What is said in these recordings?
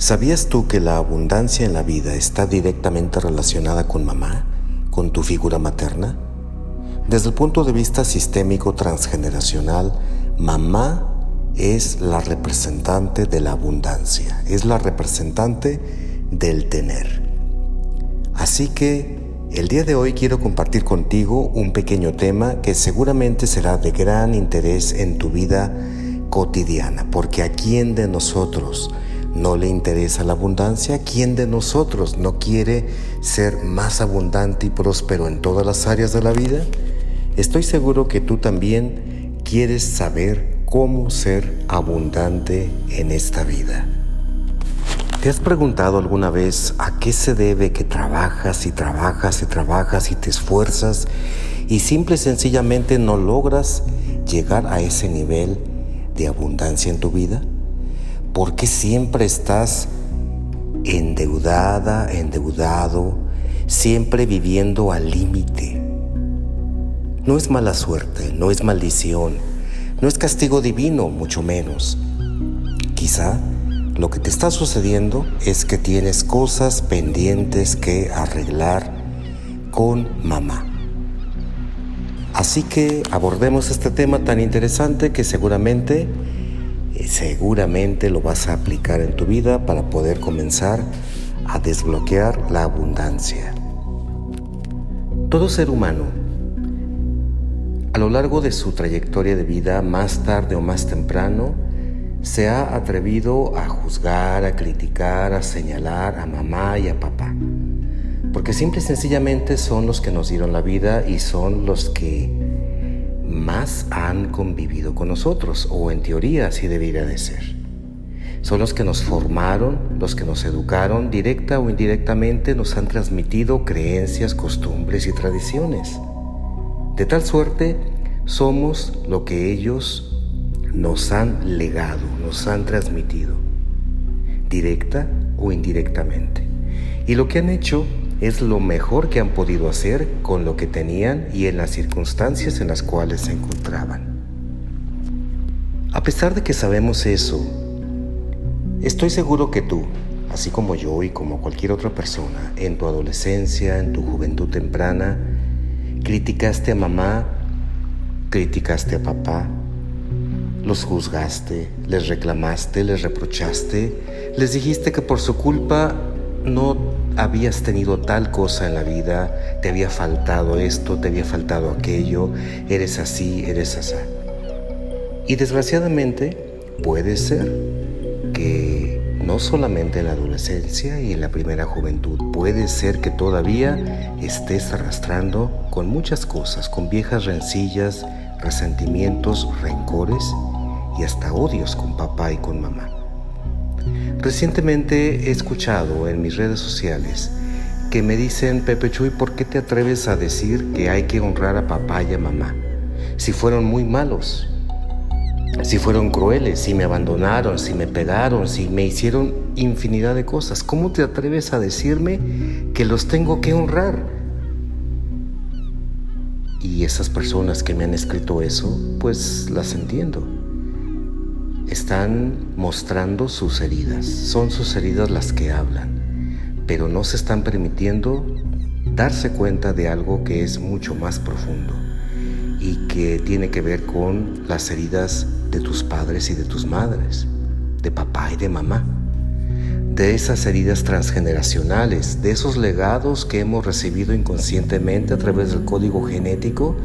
¿Sabías tú que la abundancia en la vida está directamente relacionada con mamá, con tu figura materna? Desde el punto de vista sistémico transgeneracional, mamá es la representante de la abundancia, es la representante del tener. Así que el día de hoy quiero compartir contigo un pequeño tema que seguramente será de gran interés en tu vida cotidiana, porque a quién de nosotros no le interesa la abundancia, ¿quién de nosotros no quiere ser más abundante y próspero en todas las áreas de la vida? Estoy seguro que tú también quieres saber cómo ser abundante en esta vida. ¿Te has preguntado alguna vez a qué se debe que trabajas y trabajas y trabajas y te esfuerzas y simple y sencillamente no logras llegar a ese nivel de abundancia en tu vida? ¿Por qué siempre estás endeudada, endeudado, siempre viviendo al límite? No es mala suerte, no es maldición, no es castigo divino, mucho menos. Quizá lo que te está sucediendo es que tienes cosas pendientes que arreglar con mamá. Así que abordemos este tema tan interesante que seguramente seguramente lo vas a aplicar en tu vida para poder comenzar a desbloquear la abundancia. Todo ser humano, a lo largo de su trayectoria de vida, más tarde o más temprano, se ha atrevido a juzgar, a criticar, a señalar a mamá y a papá. Porque simple y sencillamente son los que nos dieron la vida y son los que más han convivido con nosotros, o en teoría así debería de ser. Son los que nos formaron, los que nos educaron, directa o indirectamente nos han transmitido creencias, costumbres y tradiciones. De tal suerte, somos lo que ellos nos han legado, nos han transmitido, directa o indirectamente. Y lo que han hecho es lo mejor que han podido hacer con lo que tenían y en las circunstancias en las cuales se encontraban. A pesar de que sabemos eso, estoy seguro que tú, así como yo y como cualquier otra persona, en tu adolescencia, en tu juventud temprana, criticaste a mamá, criticaste a papá, los juzgaste, les reclamaste, les reprochaste, les dijiste que por su culpa no habías tenido tal cosa en la vida, te había faltado esto, te había faltado aquello, eres así, eres así. Y desgraciadamente puede ser que no solamente en la adolescencia y en la primera juventud, puede ser que todavía estés arrastrando con muchas cosas, con viejas rencillas, resentimientos, rencores y hasta odios con papá y con mamá. Recientemente he escuchado en mis redes sociales que me dicen, Pepe Chuy, ¿por qué te atreves a decir que hay que honrar a papá y a mamá? Si fueron muy malos, si fueron crueles, si me abandonaron, si me pegaron, si me hicieron infinidad de cosas, ¿cómo te atreves a decirme que los tengo que honrar? Y esas personas que me han escrito eso, pues las entiendo están mostrando sus heridas. Son sus heridas las que hablan, pero no se están permitiendo darse cuenta de algo que es mucho más profundo y que tiene que ver con las heridas de tus padres y de tus madres, de papá y de mamá, de esas heridas transgeneracionales, de esos legados que hemos recibido inconscientemente a través del código genético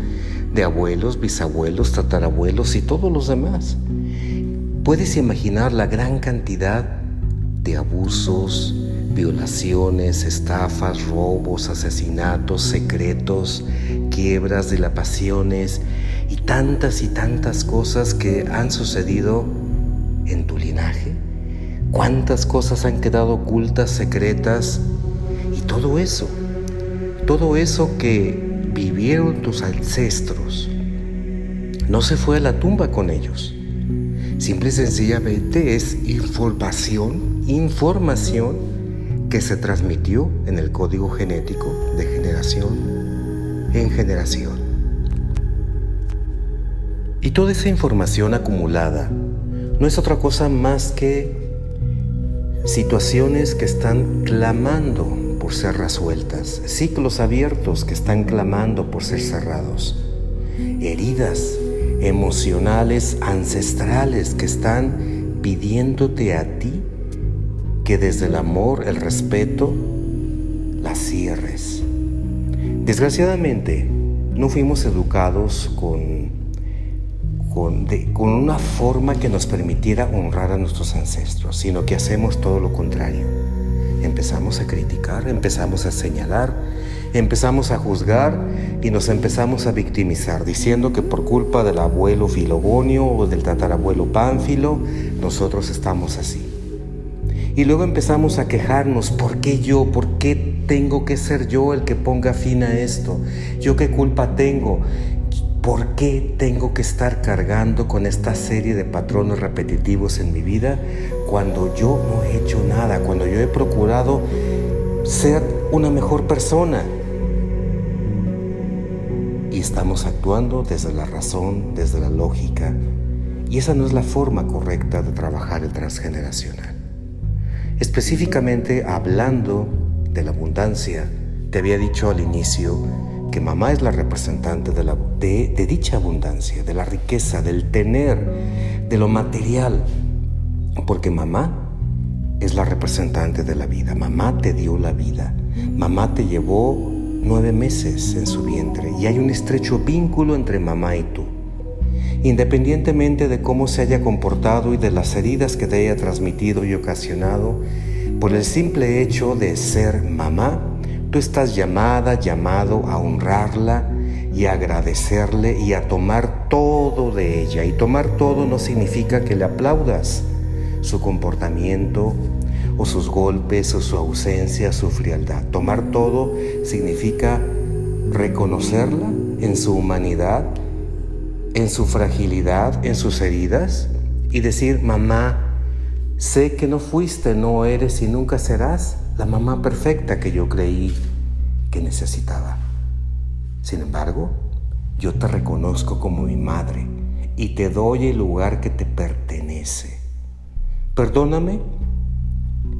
de abuelos, bisabuelos, tatarabuelos y todos los demás. Puedes imaginar la gran cantidad de abusos, violaciones, estafas, robos, asesinatos, secretos, quiebras, dilapaciones y tantas y tantas cosas que han sucedido en tu linaje. ¿Cuántas cosas han quedado ocultas, secretas? Y todo eso, todo eso que vivieron tus ancestros, no se fue a la tumba con ellos Simple y sencillamente es información, información que se transmitió en el código genético de generación en generación. Y toda esa información acumulada no es otra cosa más que situaciones que están clamando por ser resueltas, ciclos abiertos que están clamando por ser cerrados, heridas emocionales ancestrales que están pidiéndote a ti que desde el amor, el respeto, las cierres. Desgraciadamente, no fuimos educados con, con, una forma que nos permitiera honrar a nuestros ancestros, sino que hacemos todo lo contrario. Empezamos a criticar, empezamos a señalar, empezamos a juzgar y nos empezamos a victimizar, diciendo que por culpa del abuelo Filobonio o del tatarabuelo Pánfilo, nosotros estamos así. Y luego empezamos a quejarnos, ¿por qué yo? ¿Por qué tengo que ser yo el que ponga fin a esto? ¿Yo qué culpa tengo? ¿Por qué tengo que estar cargando con esta serie de patrones repetitivos en mi vida cuando yo no he hecho nada, cuando yo he procurado ser una mejor persona? Estamos actuando desde la razón, desde la lógica, y esa no es la forma correcta de trabajar el transgeneracional. Específicamente hablando de la abundancia, te había dicho al inicio que mamá es la representante de, de dicha abundancia, de la riqueza, del tener, de lo material, porque mamá es la representante de la vida, mamá te dio la vida, mamá te llevó nueve meses en su vientre y hay un estrecho vínculo entre mamá y tú independientemente de cómo se haya comportado y de las heridas que te haya transmitido y ocasionado, por el simple hecho de ser mamá, tú estás llamada, llamado a honrarla y agradecerle y a tomar todo de ella. Y tomar todo no significa que le aplaudas su comportamiento o sus golpes o su ausencia, su frialdad. Tomar todo significa reconocerla en su humanidad en su fragilidad, en sus heridas, y decir, mamá, sé que no fuiste, no eres y nunca serás la mamá perfecta que yo creí que necesitaba. Sin embargo, yo te reconozco como mi madre y te doy el lugar que te pertenece. Perdóname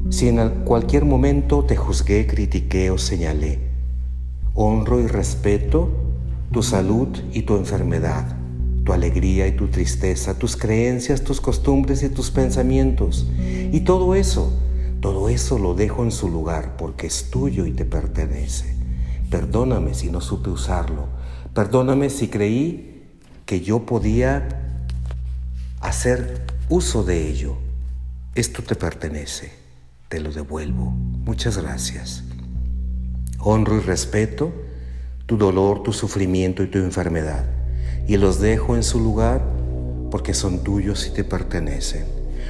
si en cualquier momento te juzgué, critiqué o señalé. Honro y respeto tu salud y tu enfermedad tu alegría y tu tristeza, tus creencias, tus costumbres y tus pensamientos. Y todo eso, todo eso lo dejo en su lugar porque es tuyo y te pertenece. Perdóname si no supe usarlo. Perdóname si creí que yo podía hacer uso de ello. Esto te pertenece. Te lo devuelvo. Muchas gracias. Honro y respeto tu dolor, tu sufrimiento y tu enfermedad y los dejo en su lugar porque son tuyos y te pertenecen.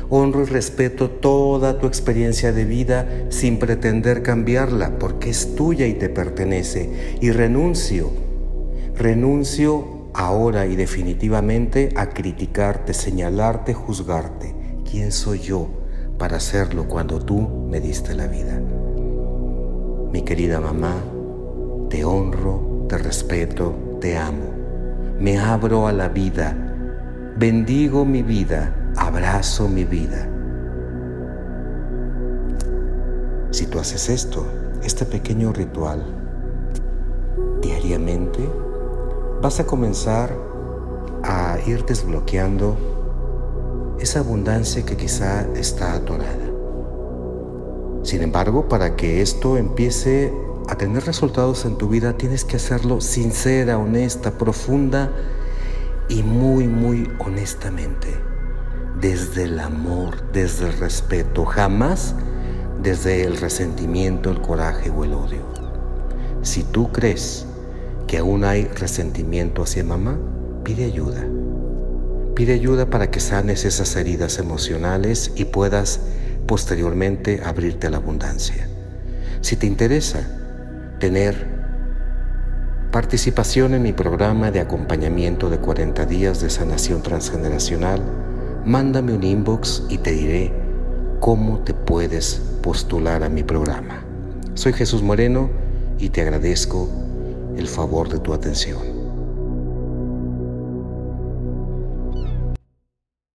Honro y respeto toda tu experiencia de vida sin pretender cambiarla porque es tuya y te pertenece. Y renuncio, renuncio ahora y definitivamente a criticarte, señalarte, juzgarte. ¿Quién soy yo para hacerlo cuando tú me diste la vida? Mi querida mamá, te honro, te respeto, te amo me abro a la vida, bendigo mi vida, abrazo mi vida. Si tú haces esto, este pequeño ritual, diariamente, vas a comenzar a ir desbloqueando esa abundancia que quizá está atorada. Sin embargo, para que esto empiece a tener resultados en tu vida tienes que hacerlo sincera, honesta, profunda y muy, muy honestamente. Desde el amor, desde el respeto, jamás desde el resentimiento, el coraje o el odio. Si tú crees que aún hay resentimiento hacia mamá, pide ayuda. Pide ayuda para que sanes esas heridas emocionales y puedas posteriormente abrirte a la abundancia. Si te interesa, tener participación en mi programa de acompañamiento de 40 días de sanación transgeneracional, mándame un inbox y te diré cómo te puedes postular a mi programa. Soy Jesús Moreno y te agradezco el favor de tu atención.